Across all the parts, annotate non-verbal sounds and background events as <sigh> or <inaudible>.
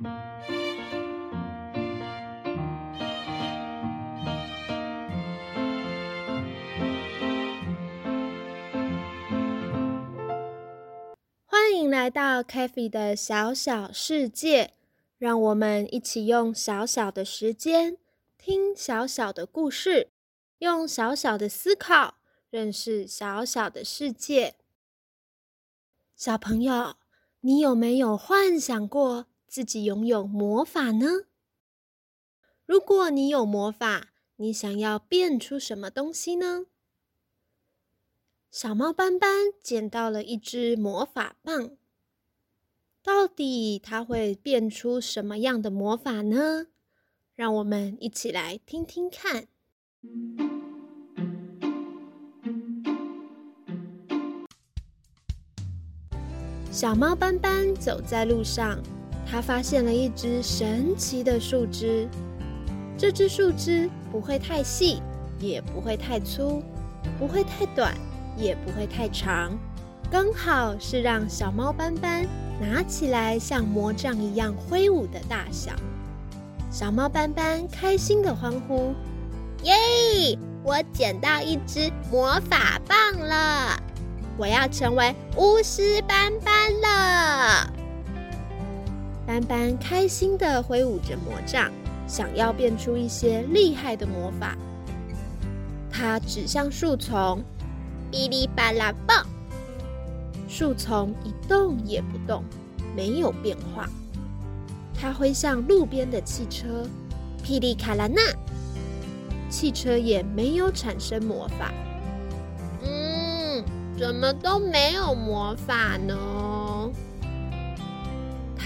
欢迎来到 k a f e 的小小世界，让我们一起用小小的时间听小小的故事，用小小的思考认识小小的世界。小朋友，你有没有幻想过自己拥有魔法呢？如果你有魔法，你想要变出什么东西呢？小猫斑斑捡到了一支魔法棒，到底它会变出什么样的魔法呢？让我们一起来听听看。小猫斑斑走在路上，它发现了一只神奇的树枝。这只树枝不会太细，也不会太粗，不会太短，也不会太长，刚好是让小猫斑斑拿起来像魔杖一样挥舞的大小。小猫斑斑开心的欢呼：“耶！我捡到一支魔法棒了！”我要成为巫师斑斑了！斑斑开心的挥舞着魔杖，想要变出一些厉害的魔法。他指向树丛，哔哩吧啦棒。树丛一动也不动，没有变化。他挥向路边的汽车，霹雳卡拉纳。汽车也没有产生魔法。嗯怎么都没有魔法呢？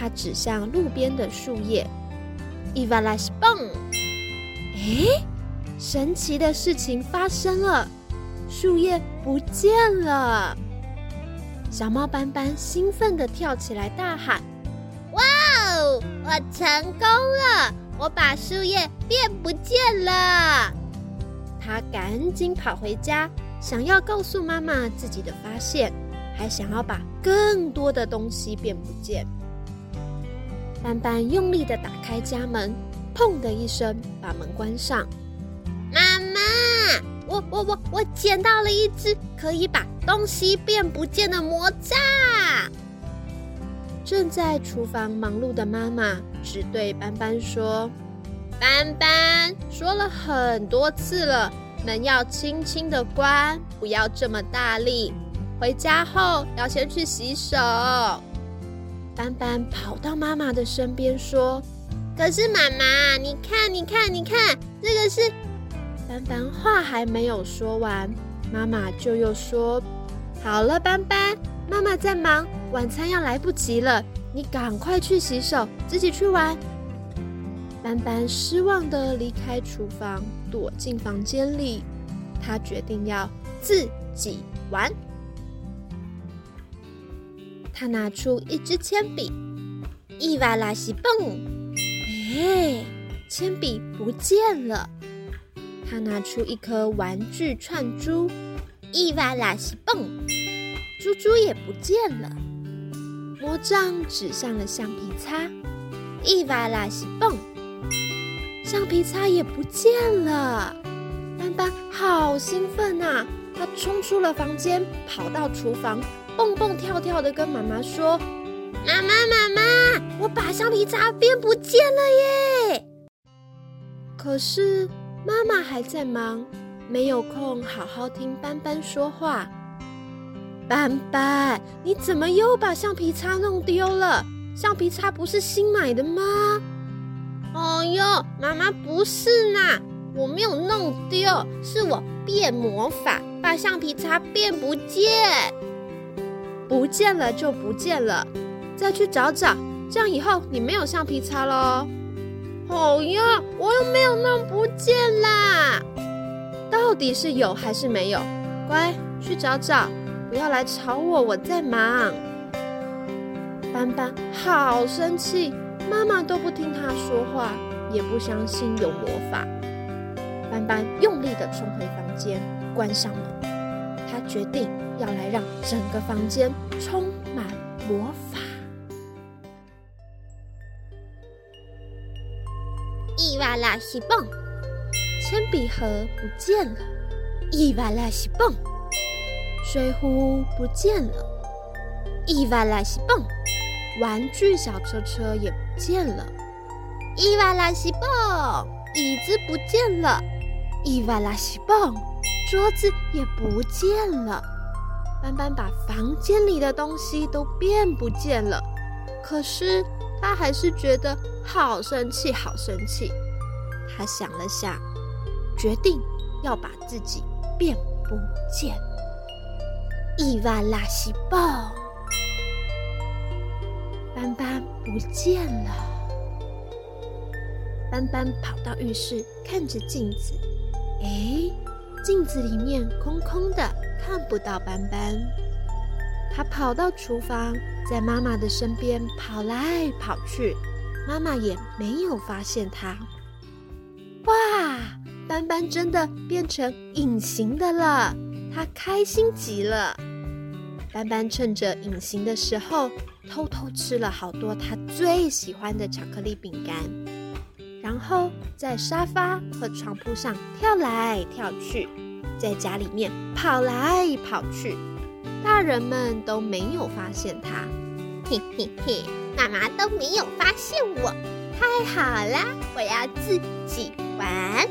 他指向路边的树叶，伊瓦拉西蹦。哎，神奇的事情发生了，树叶不见了。小猫斑斑兴奋的跳起来，大喊：“哇哦，我成功了！我把树叶变不见了！”他赶紧跑回家。想要告诉妈妈自己的发现，还想要把更多的东西变不见。斑斑用力的打开家门，砰的一声把门关上。妈妈，我我我我捡到了一只可以把东西变不见的魔杖。正在厨房忙碌的妈妈只对斑斑说：“斑斑说了很多次了。”门要轻轻的关，不要这么大力。回家后要先去洗手。斑斑跑到妈妈的身边说：“可是妈妈，你看，你看，你看，这个是……”斑斑话还没有说完，妈妈就又说：“好了，斑斑，妈妈在忙，晚餐要来不及了，你赶快去洗手，自己去玩。”斑斑失望的离开厨房，躲进房间里。他决定要自己玩。他拿出一支铅笔，伊瓦拉西蹦，哎，铅笔不见了。他拿出一颗玩具串珠，伊瓦拉西蹦，珠珠也不见了。魔杖指向了橡皮擦，伊瓦拉西蹦。橡皮擦也不见了，斑斑好兴奋呐！他冲出了房间，跑到厨房，蹦蹦跳跳的跟妈妈说：“妈妈，妈妈，我把橡皮擦变不见了耶！”可是妈妈还在忙，没有空好好听斑斑说话。斑斑，你怎么又把橡皮擦弄丢了？橡皮擦不是新买的吗？哦哟，妈妈不是呐，我没有弄丢，是我变魔法把橡皮擦变不见，不见了就不见了，再去找找，这样以后你没有橡皮擦喽。哦呀，我又没有弄不见啦，到底是有还是没有？乖，去找找，不要来吵我，我在忙。斑斑好生气。妈妈都不听他说话，也不相信有魔法。斑斑用力的冲回房间，关上门。他决定要来让整个房间充满魔法。伊瓦拉西蹦，铅笔盒不见了。伊瓦拉西蹦，水壶不见了。伊瓦拉西蹦，玩具小车车也不见了。伊瓦拉西蹦，椅子不见了。伊瓦拉西蹦，桌子也不见了。斑斑把房间里的东西都变不见了，可是他还是觉得好生气，好生气。他想了想，决定要把自己变不见。伊瓦拉西蹦，斑斑不见了。斑斑跑到浴室，看着镜子，哎，镜子里面空空的。看不到斑斑，他跑到厨房，在妈妈的身边跑来跑去，妈妈也没有发现他。哇，斑斑真的变成隐形的了，他开心极了。斑斑趁着隐形的时候，偷偷吃了好多他最喜欢的巧克力饼干，然后在沙发和床铺上跳来跳去。在家里面跑来跑去，大人们都没有发现他。嘿嘿嘿，妈妈都没有发现我，太好啦！我要自己玩。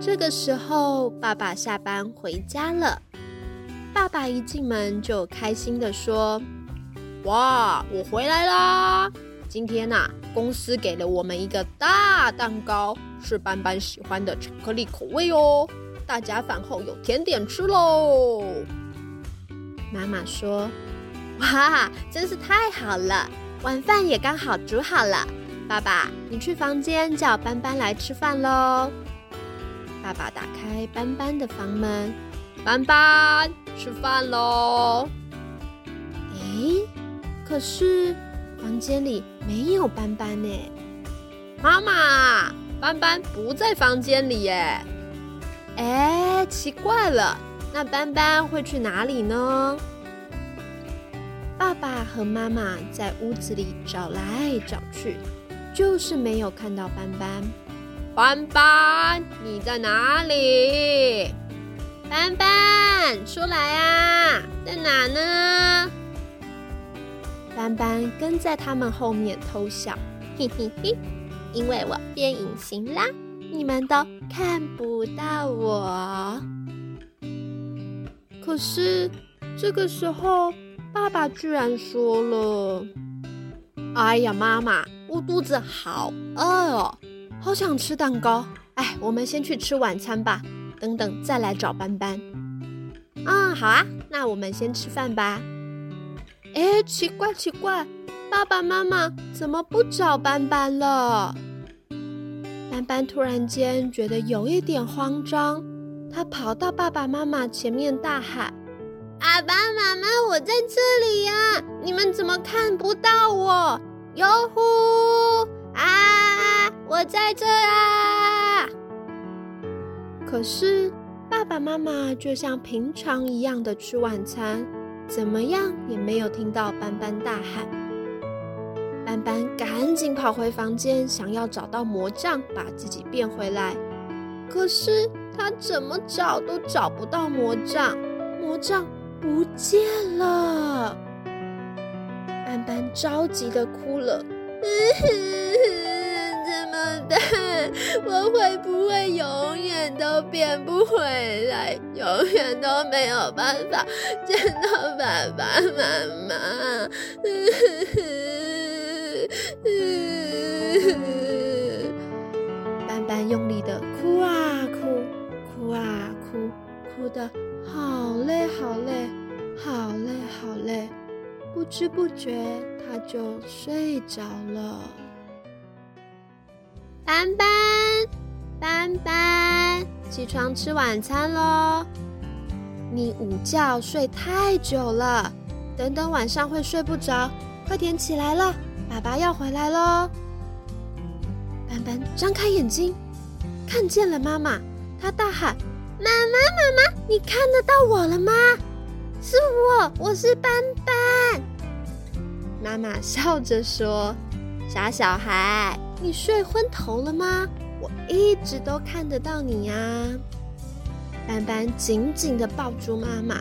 这个时候，爸爸下班回家了。爸爸一进门就开心的说：“哇，我回来啦！今天呐。”公司给了我们一个大蛋糕，是斑斑喜欢的巧克力口味哦。大家饭后有甜点吃喽。妈妈说：“哇，真是太好了！晚饭也刚好煮好了。爸爸，你去房间叫斑斑来吃饭喽。”爸爸打开斑斑的房门，斑斑吃饭喽。哎，可是。房间里没有斑斑呢，妈妈，斑斑不在房间里耶。哎，奇怪了，那斑斑会去哪里呢？爸爸和妈妈在屋子里找来找去，就是没有看到斑斑。斑斑，你在哪里？斑斑，出来啊，在哪呢？斑斑跟在他们后面偷笑，嘿嘿嘿，因为我变隐形啦，你们都看不到我。可是这个时候，爸爸居然说了：“哎呀，妈妈，我肚子好饿哦，好想吃蛋糕。哎，我们先去吃晚餐吧，等等再来找斑斑。”啊，好啊，那我们先吃饭吧。哎，奇怪奇怪，爸爸妈妈怎么不找斑斑了？斑斑突然间觉得有一点慌张，他跑到爸爸妈妈前面大喊：“爸爸妈妈，我在这里呀！你们怎么看不到我？哟呼！啊，我在这啊！”可是爸爸妈妈就像平常一样的吃晚餐。怎么样也没有听到斑斑大喊，斑斑赶紧跑回房间，想要找到魔杖把自己变回来。可是他怎么找都找不到魔杖，魔杖不见了。斑斑着急的哭了。<laughs> 怎么办 <laughs> 我会不远都变不回来，永远都没有办法见到爸爸妈妈？斑斑用力的哭啊哭，哭啊哭，哭的好累好累，好累好累，不知不觉他就睡着了。斑斑，斑斑，起床吃晚餐喽！你午觉睡太久了，等等晚上会睡不着，快点起来了，爸爸要回来喽！斑斑张开眼睛，看见了妈妈，他大喊：“妈妈，妈妈，你看得到我了吗？是我，我是斑斑。”妈妈笑着说。傻小孩，你睡昏头了吗？我一直都看得到你呀。斑斑紧紧的抱住妈妈，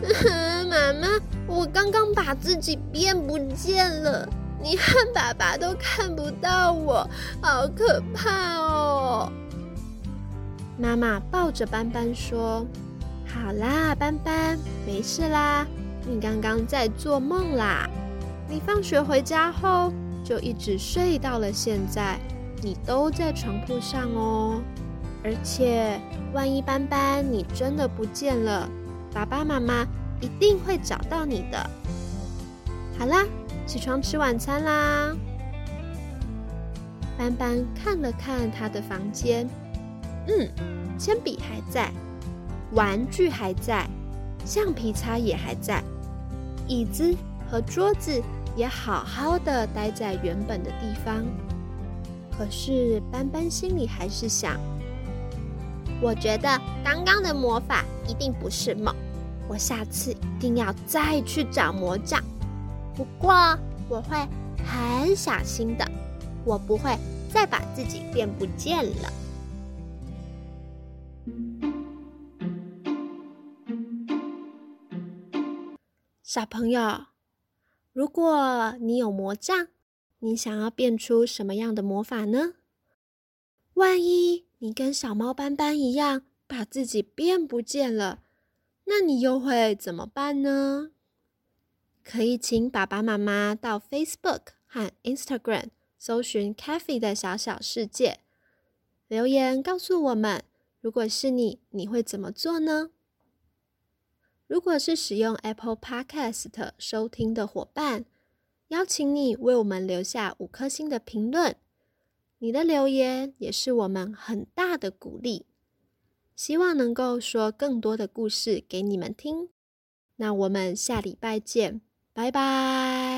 <laughs> 妈妈，我刚刚把自己变不见了，你和爸爸都看不到我，好可怕哦。妈妈抱着斑斑说：“好啦，斑斑，没事啦，你刚刚在做梦啦。你放学回家后就一直睡到了现在，你都在床铺上哦。”而且，万一斑斑你真的不见了，爸爸妈妈一定会找到你的。好啦，起床吃晚餐啦。斑斑看了看他的房间，嗯，铅笔还在，玩具还在，橡皮擦也还在，椅子和桌子也好好的待在原本的地方。可是斑斑心里还是想。我觉得刚刚的魔法一定不是梦，我下次一定要再去找魔杖。不过我会很小心的，我不会再把自己变不见了。小朋友，如果你有魔杖，你想要变出什么样的魔法呢？万一……你跟小猫斑斑一样，把自己变不见了，那你又会怎么办呢？可以请爸爸妈妈到 Facebook 和 Instagram 搜寻 c a f e 的小小世界，留言告诉我们，如果是你，你会怎么做呢？如果是使用 Apple Podcast 收听的伙伴，邀请你为我们留下五颗星的评论。你的留言也是我们很大的鼓励，希望能够说更多的故事给你们听。那我们下礼拜见，拜拜。